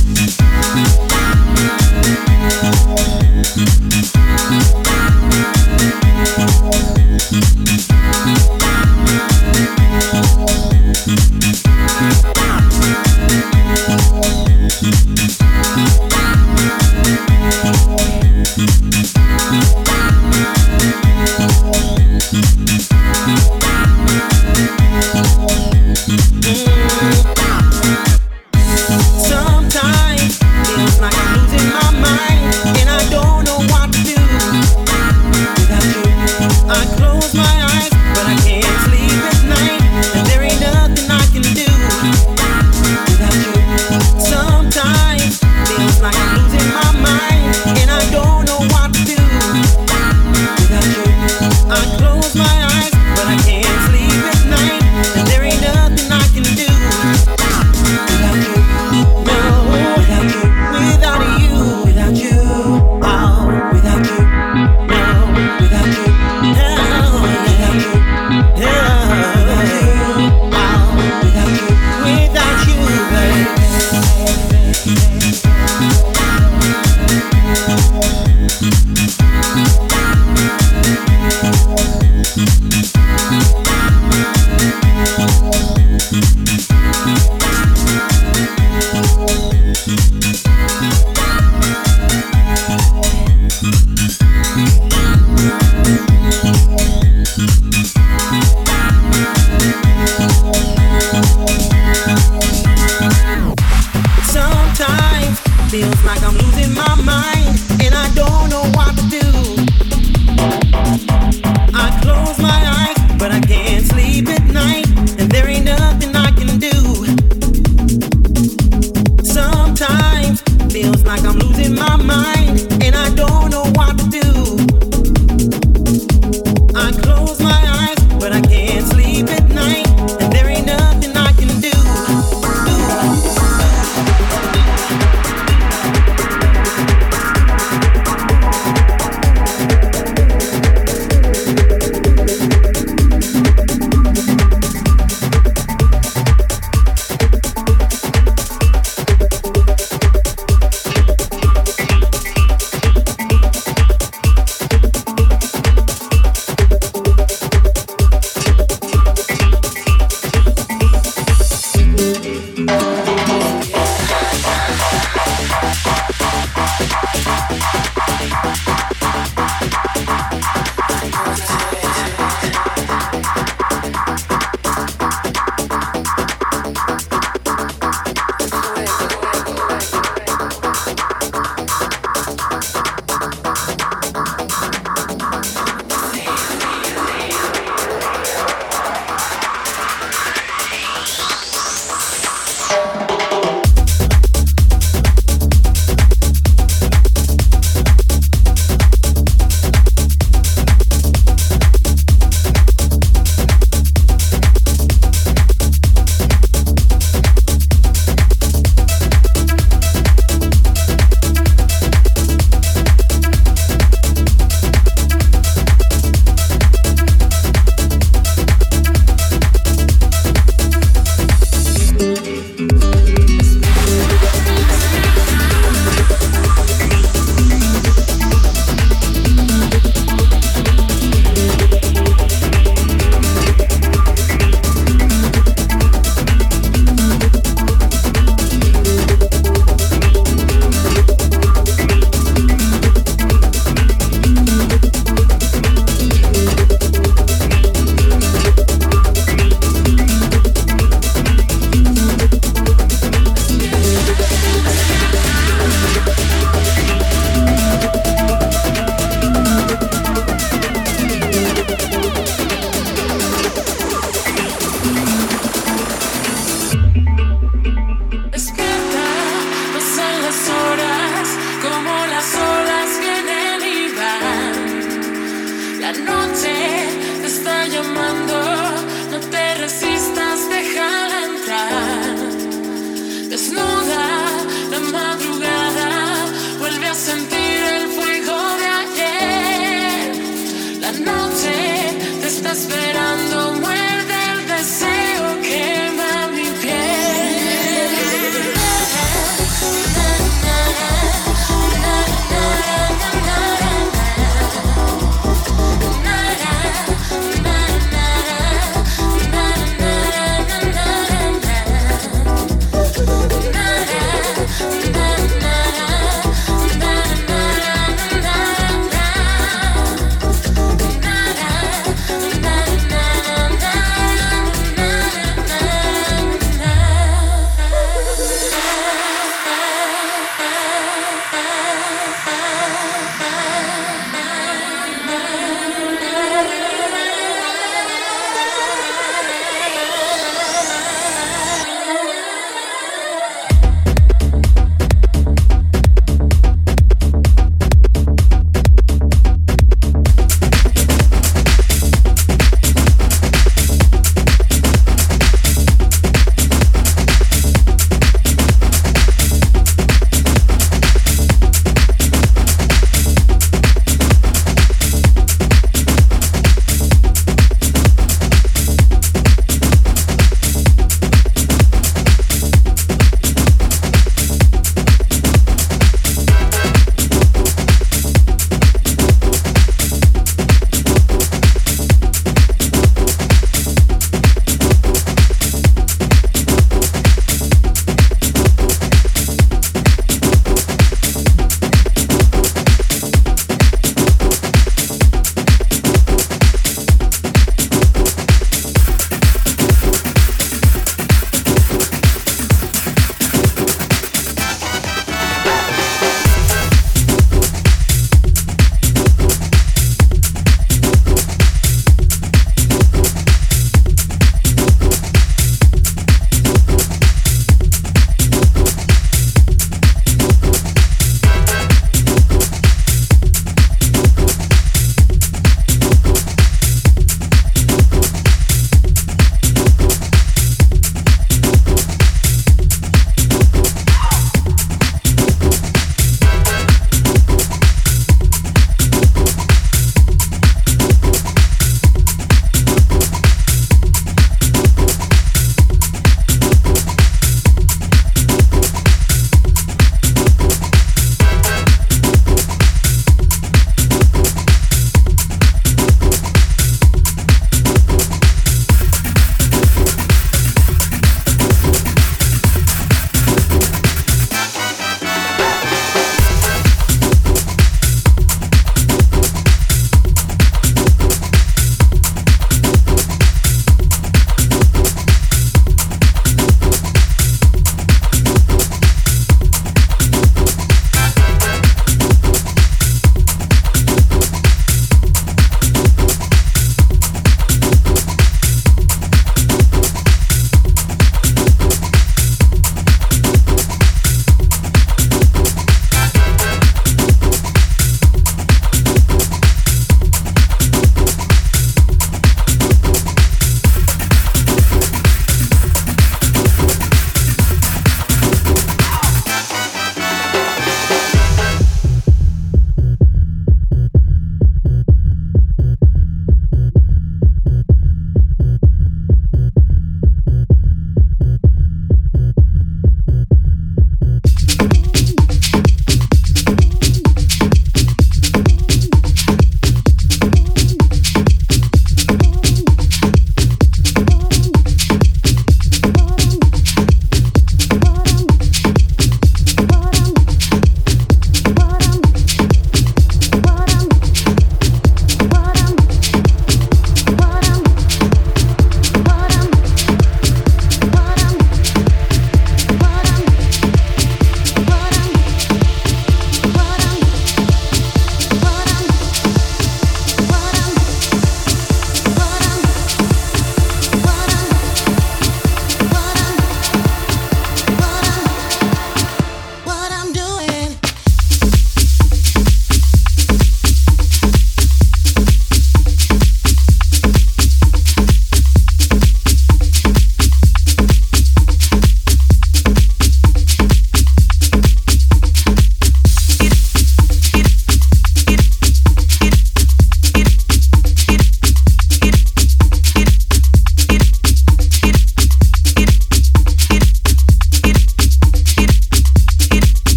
Sometimes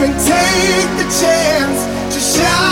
and take the chance to shine.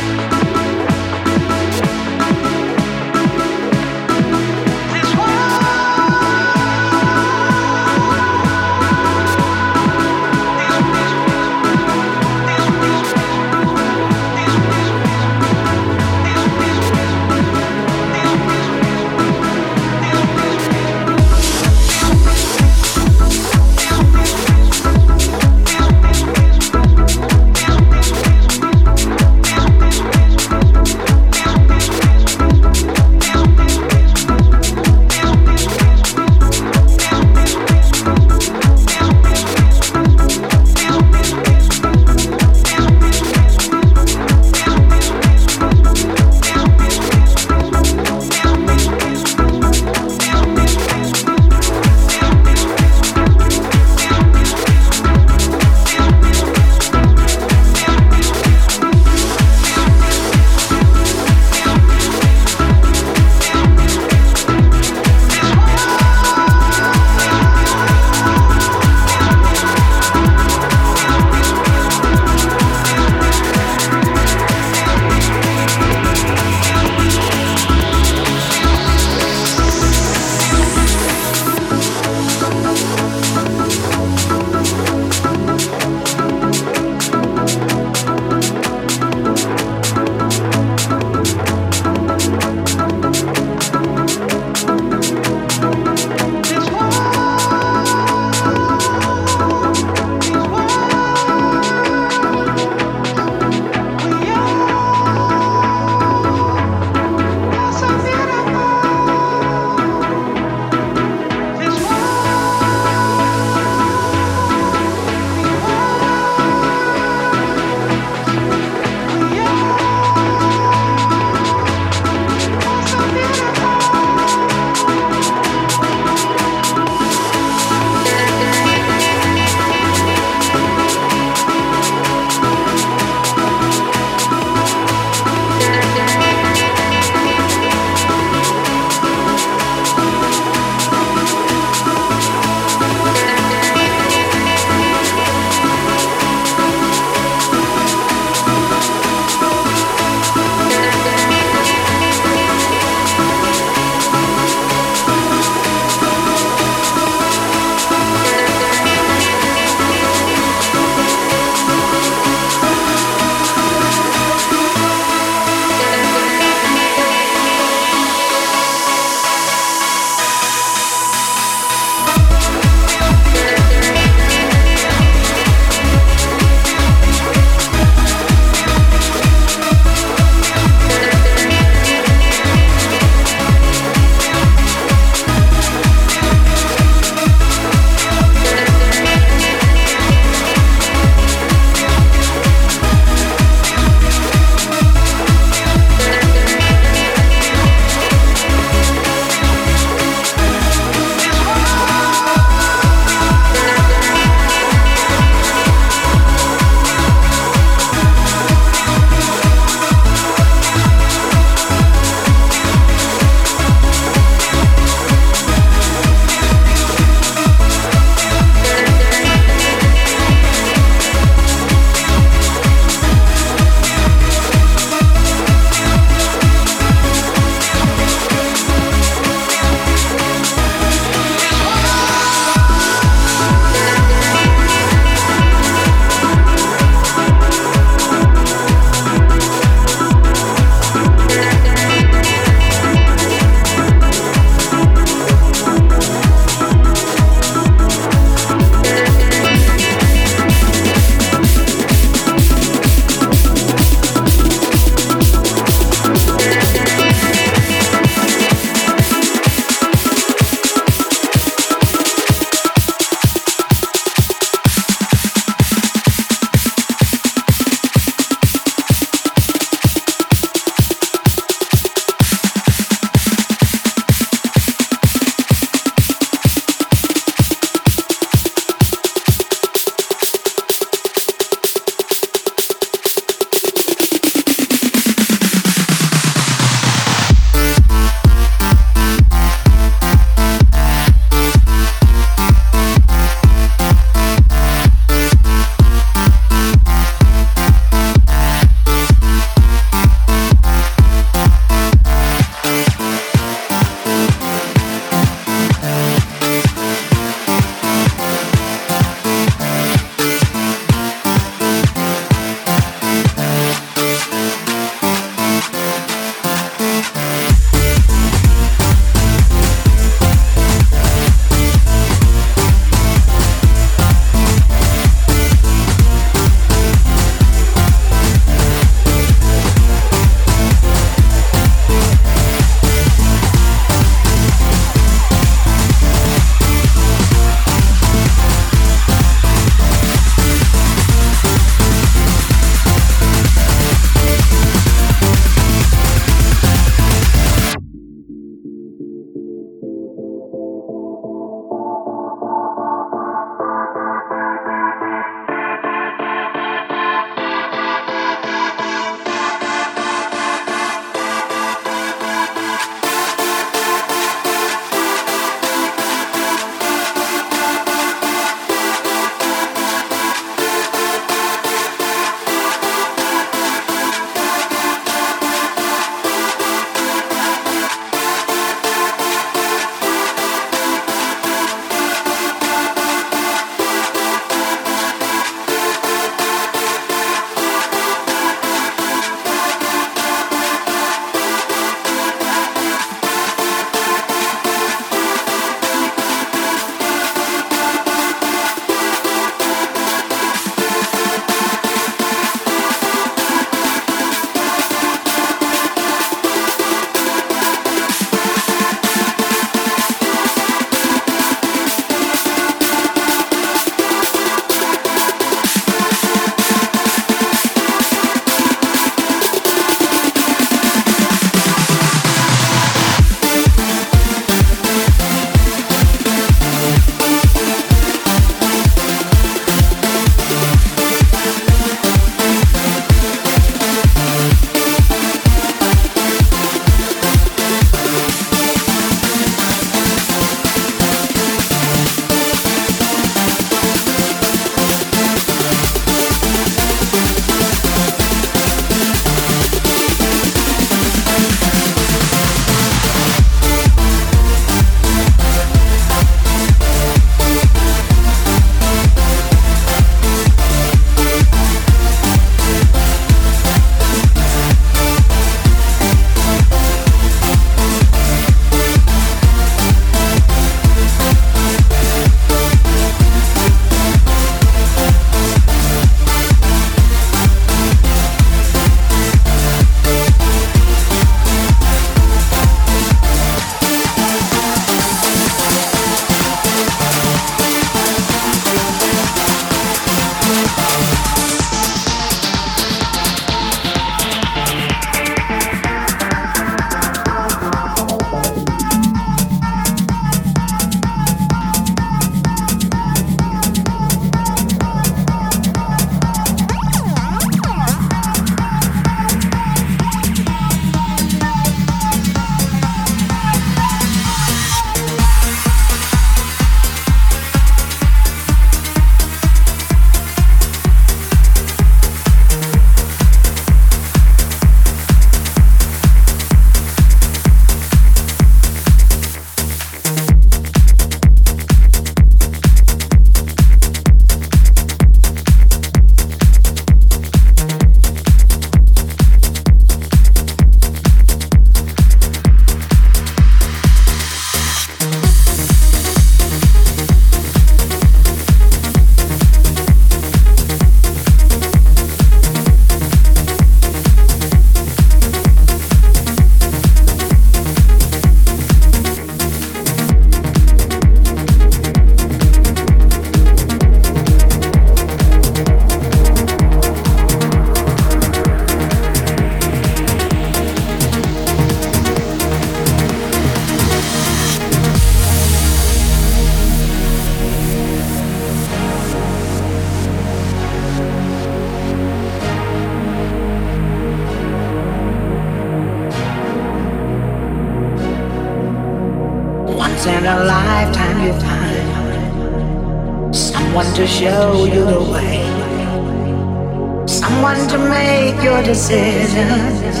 decisions.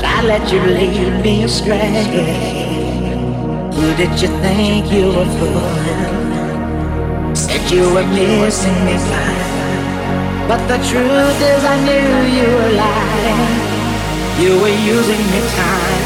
I let you lead me astray. Who did you think you were fooling? Said you were missing me. But the truth is I knew you were lying. You were using me time.